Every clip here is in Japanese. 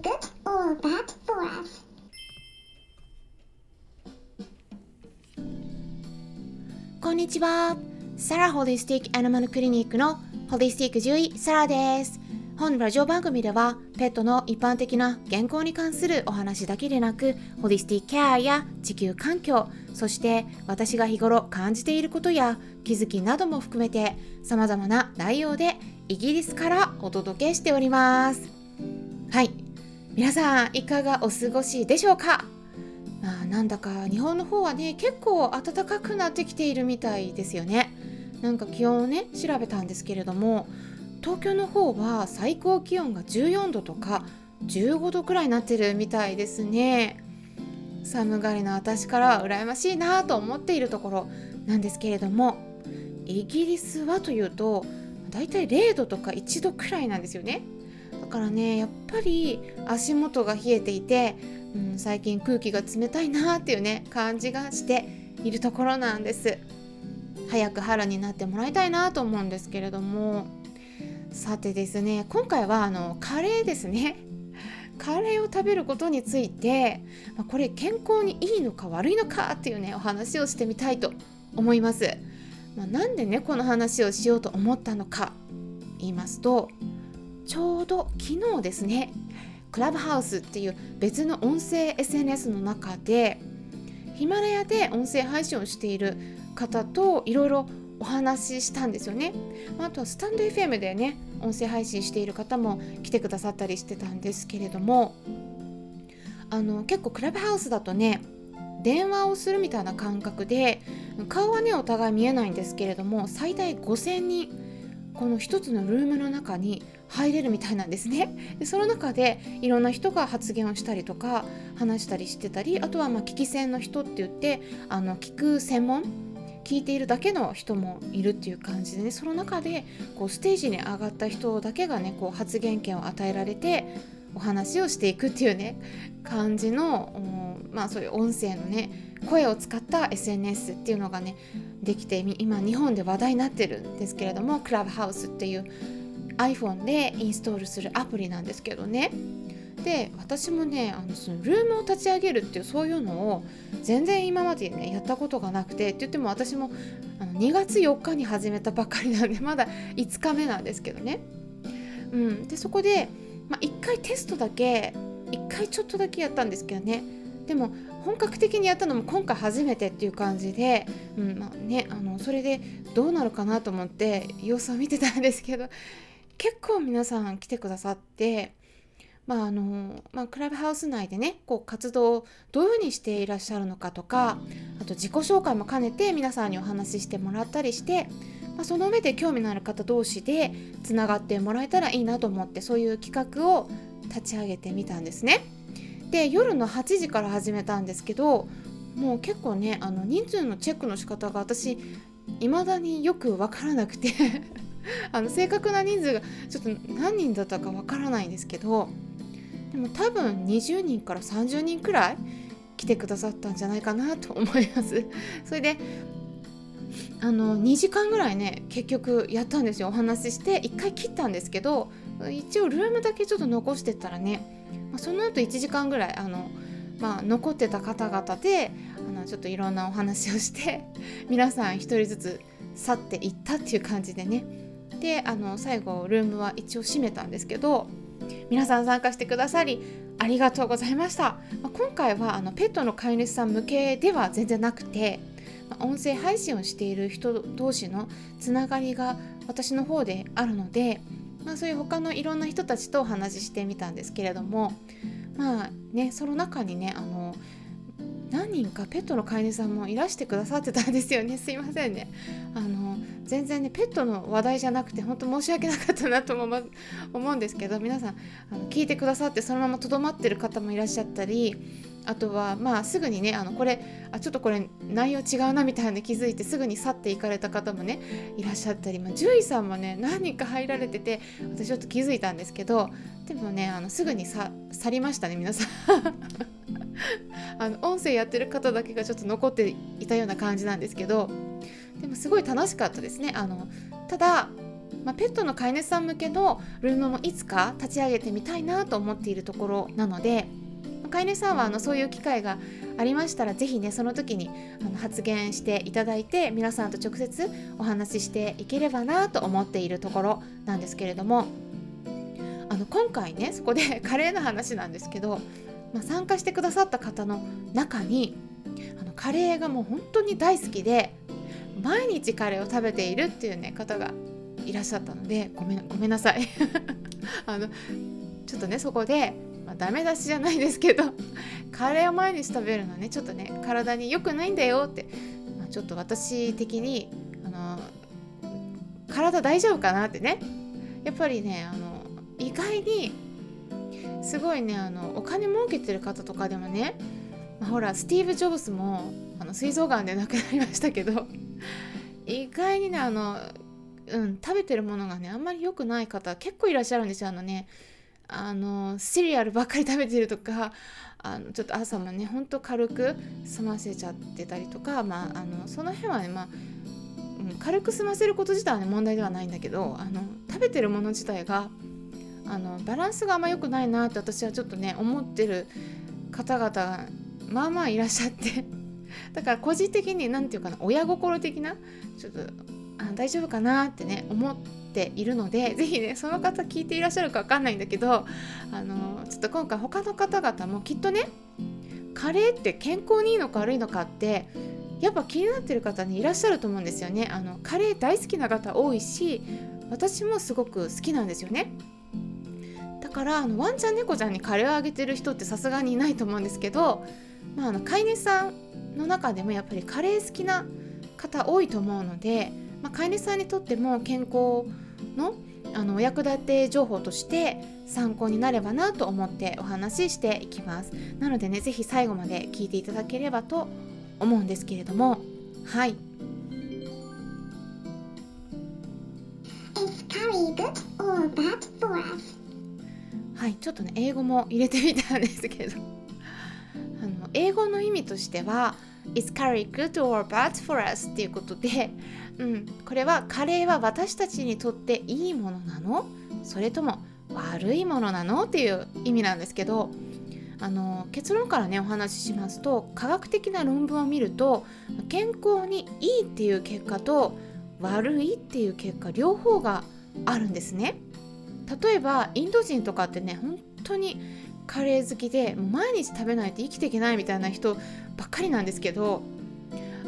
good or bad for us. こんにちは。サラホリスティックアニマルクリニックのホリスティック獣医サラです。本ラジオ番組ではペットの一般的な健康に関するお話だけでなくホリスティックケアや地球環境そして私が日頃感じていることや気づきなども含めて様々な内容でイギリスからお届けしておりますはい皆さんいかがお過ごしでしょうか？まあなんだか日本の方はね結構暖かくなってきているみたいですよね。なんか気温をね調べたんですけれども東京の方は最高気温が14度とか15度くらいになってるみたいですね。寒がりの私からは羨ましいなと思っているところなんですけれどもイギリスはというとだいたい0度とか1度くらいなんですよね。からねやっぱり足元が冷えていて、うん、最近空気が冷たいなっていうね感じがしているところなんです。早く春になってもらいたいなと思うんですけれども。さてですね今回はあのカレーですね。カレーを食べることについて、ま、これ健康にいいのか悪いのかっていうねお話をしてみたいと思います、まあ、なんでねこの話をしようと思ったのか言いますとちょうど昨日ですねクラブハウスっていう別の音声 SNS の中でヒマラヤで音声配信をしている方といろいろお話ししたんですよね。あとはスタンド FM でね音声配信している方も来てくださったりしてたんですけれどもあの結構クラブハウスだとね電話をするみたいな感覚で顔はねお互い見えないんですけれども最大5,000人この一つのルームの中に入れるみたいなんですね。でその中でいろんな人が発言をしたりとか話したりしてたりあとはまあ聞き戦の人って言ってあの聞く専門聞いているだけの人もいるっていう感じでねその中でこうステージに上がった人だけがねこう発言権を与えられてお話をしていくっていうね感じのまあそういう音声のね声を使った SNS っていうのがねできて今日本で話題になってるんですけれどもクラブハウスっていう iPhone でインストールするアプリなんですけどね。で私もねあのそのルームを立ち上げるっていうそういうのを全然今までねやったことがなくてって言っても私もあの2月4日に始めたばっかりなんで まだ5日目なんですけどね。うん、でそこで、まあ、1回テストだけ1回ちょっとだけやったんですけどね。でも本格的にやったのも今回初めてっていう感じで、うんまあね、あのそれでどうなるかなと思って様子を見てたんですけど結構皆さん来てくださってまああのまあ、クラブハウス内でねこう活動をどういうふうにしていらっしゃるのかとかあと自己紹介も兼ねて皆さんにお話ししてもらったりして、まあ、その上で興味のある方同士でつながってもらえたらいいなと思ってそういう企画を立ち上げてみたんですね。で夜の8時から始めたんですけどもう結構ねあの人数のチェックの仕方が私未だによく分からなくて あの正確な人数がちょっと何人だったか分からないんですけどでも多分20人から30人くらい来てくださったんじゃないかなと思います。それであの2時間ぐらいね結局やったんですよお話しして1回切ったんですけど一応ルームだけちょっと残してたらね、ま、その後1時間ぐらいあの、まあ、残ってた方々であのちょっといろんなお話をして皆さん1人ずつ去っていったっていう感じでねであの最後ルームは一応閉めたんですけど皆さん参加してくださりありがとうございました、まあ、今回はあのペットの飼い主さん向けでは全然なくて、まあ、音声配信をしている人同士のつながりが私の方であるので、まあ、そういう他のいろんな人たちとお話ししてみたんですけれどもまあねその中にねあの何人かペットの飼い主さんもいらしてくださってたんですよね。すいませんね。あの全然ねペットの話題じゃなくて本当申し訳なかったなとも思う んですけど皆さんあの聞いてくださってそのままとどまってる方もいらっしゃったりあとはまあすぐにねあのこれあちょっとこれ内容違うなみたいな気づいてすぐに去っていかれた方もねいらっしゃったり、まあ、獣医さんもね何人か入られてて私ちょっと気づいたんですけどでもねあのすぐに去りましたね皆さん。あの音声やってる方だけがちょっと残っていたような感じなんですけどでもすごい楽しかったですね。あのただまあ、ペットの飼い主さん向けのルームもいつか立ち上げてみたいなと思っているところなので飼い主さんはあのそういう機会がありましたら是非ねその時にあの発言していただいて皆さんと直接お話ししていければなと思っているところなんですけれどもあの今回ねそこで カレーの話なんですけど、まあ、参加してくださった方の中にあのカレーがもう本当に大好きで毎日カレーを食べているっていうね方がいらっしゃったのでごめんごめんなさい。あのちょっとねそこで、まあ、ダメ出しじゃないですけどカレーを毎日食べるのはねちょっとね体に良くないんだよって、まあ、ちょっと私的にあの体大丈夫かなってね。やっぱりねあの意外にすごいねあのお金儲けてる方とかでもね、まあ、ほらスティーブ・ジョブズもあの膵臓がんで亡くなりましたけど 意外にねあの、うん、食べてるものがねあんまり良くない方結構いらっしゃるんですよ。あのねあのシリアルばっかり食べてるとかあのちょっと朝もねほんと軽く済ませちゃってたりとか、まあ、あのその辺はね、まあうん、軽く済ませること自体はね問題ではないんだけどあの食べてるもの自体があのバランスがあんま良くないなって私はちょっとね思ってる方々がまあまあいらっしゃって。だから個人的に何て言うかな親心的なちょっとあ大丈夫かなってね思っているので是非ねその方聞いていらっしゃるか分かんないんだけどあのちょっと今回他の方々もきっとねカレーって健康にいいのか悪いのかってやっぱ気になってる方にいらっしゃると思うんですよね。あのカレー大好きな方多いし私もすごく好きなんですよね。からあのワンちゃん猫ちゃんにカレーをあげてる人ってさすがにいないと思うんですけど、まあ、あの飼い主さんの中でもやっぱりカレー好きな方多いと思うので、まあ、飼い主さんにとっても健康のあのお役立て情報として参考になればなと思ってお話ししていきますなのでね是非最後まで聞いていただければと思うんですけれどもはい It's カレー good or bad for us? はいちょっとね英語も入れてみたんですけど。あの英語の意味としては It's curry good or bad for us? っていうことで、うん、これはカレーは私たちにとっていいものなの？それとも悪いものなの？っていう意味なんですけどあの結論からねお話ししますと科学的な論文を見ると健康にいいっていう結果と悪いっていう結果両方があるんですね。例えばインド人とかってね本当にカレー好きで毎日食べないと生きていけないみたいな人ばっかりなんですけど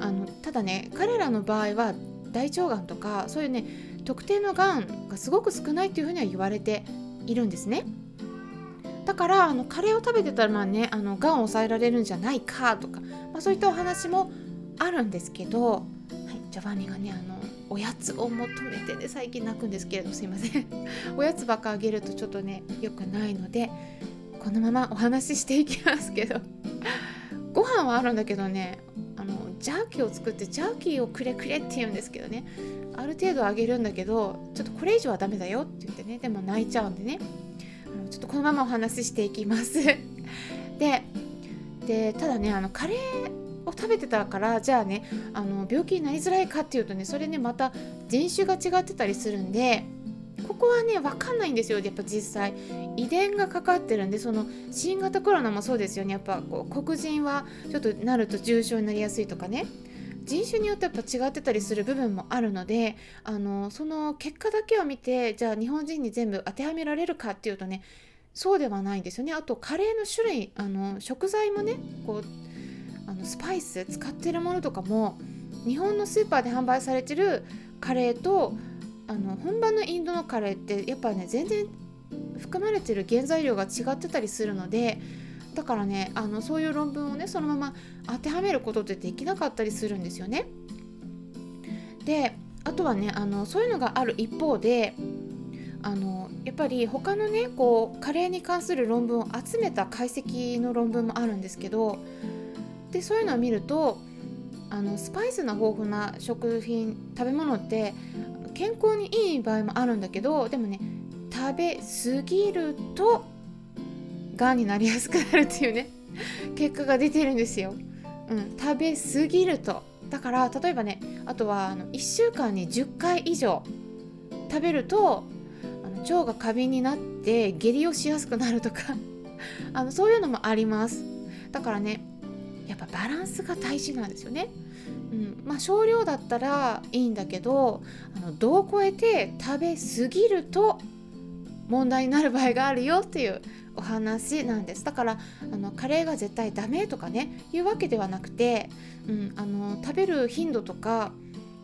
あのただね彼らの場合は大腸がんとかそういうね特定のがんがすごく少ないっていうふうには言われているんですね。だからあのカレーを食べてたらまあねあのがんを抑えられるんじゃないかとか、まあ、そういったお話もあるんですけど、はい、ジョバンニがねあのおやつを求めてね最近泣くんですけれどすいません。おやつばっかあげるとちょっとね良くないのでこのままお話ししていきますけど。ご飯はあるんだけどねあのジャーキーを作ってジャーキーをくれくれって言うんですけどねある程度あげるんだけどちょっとこれ以上はダメだよって言ってねでも泣いちゃうんでね。あのちょっとこのままお話ししていきます。ででただねあのカレー食べてたからじゃあねあの病気になりづらいかっていうとねそれねまた人種が違ってたりするんでここはね分かんないんですよ。やっぱ実際。遺伝がかかってるんでその新型コロナもそうですよね。やっぱこう黒人はちょっとなると重症になりやすいとかね。人種によってやっぱ違ってたりする部分もあるのであのその結果だけを見てじゃあ日本人に全部当てはめられるかっていうとねそうではないんですよね。あとカレーの種類あの食材もねこうのスパイス使ってるものとかも日本のスーパーで販売されてるカレーとあの本場のインドのカレーってやっぱね全然含まれてる原材料が違ってたりするのでだからねあのそういう論文をねそのまま当てはめることってできなかったりするんですよね。であとはねあのそういうのがある一方であのやっぱり他のねこうカレーに関する論文を集めた解析の論文もあるんですけどでそういうのを見るとあのスパイスの豊富な食品食べ物って健康にいい場合もあるんだけどでもね食べ過ぎるとがんになりやすくなるっていうね結果が出てるんですよ。うん、食べ過ぎるとだから例えばねあとはあの1週間に10回以上食べるとあの腸が過敏になって下痢をしやすくなるとか あのそういうのもありますだからねやっぱバランスが大事なんですよね。うん、まあ少量だったらいいんだけどあの度を超えて食べ過ぎると問題になる場合があるよっていうお話なんです。だからあのカレーが絶対ダメとかねいうわけではなくて、うん、あの食べる頻度とか、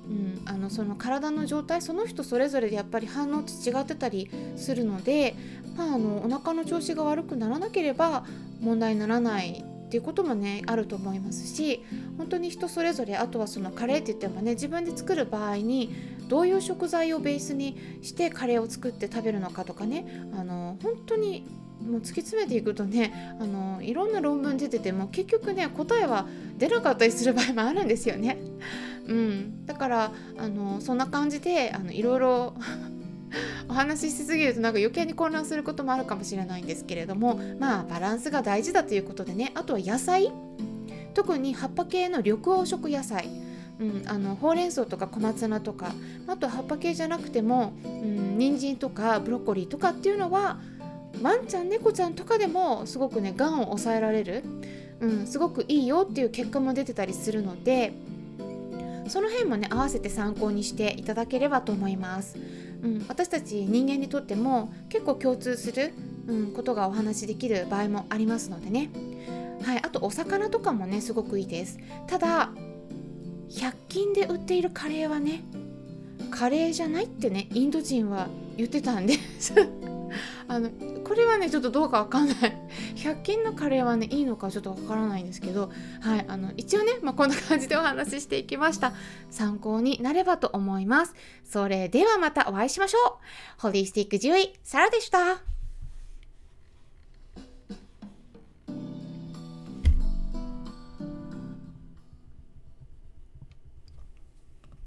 うん、あのその体の状態その人それぞれでやっぱり反応って違ってたりするので、まあ、あのお腹の調子が悪くならなければ問題にならないっていうこともねあると思いますし本当に人それぞれあとはそのカレーって言ってもね自分で作る場合にどういう食材をベースにしてカレーを作って食べるのかとかねあの本当にもう突き詰めていくとねあのいろんな論文出てても結局ね答えは出なかったりする場合もあるんですよね。うん、だからあのそんな感じであのいろいろ お話ししすぎるとなんか余計に混乱することもあるかもしれないんですけれどもまあバランスが大事だということでね。あとは野菜。特に葉っぱ系の緑黄色野菜。うん、あのほうれん草とか小松菜とか。あと葉っぱ系じゃなくても、うん、人参とかブロッコリーとかっていうのはワンちゃん猫ちゃんとかでもすごくねがんを抑えられる、うん、すごくいいよっていう結果も出てたりするのでその辺もね合わせて参考にしていただければと思います、うん、私たち人間にとっても結構共通する、うん、ことがお話しできる場合もありますのでね。はいあとお魚とかもねすごくいいです。ただ100均で売っているカレーはねカレーじゃないってねインド人は言ってたんです。あのこれはねちょっとどうかわかんない。100均のカレーはねいいのかちょっとわからないんですけどはいあの一応ね、まあ、こんな感じでお話ししていきました。参考になればと思います。それではまたお会いしましょう。ホリスティック獣医サラでした。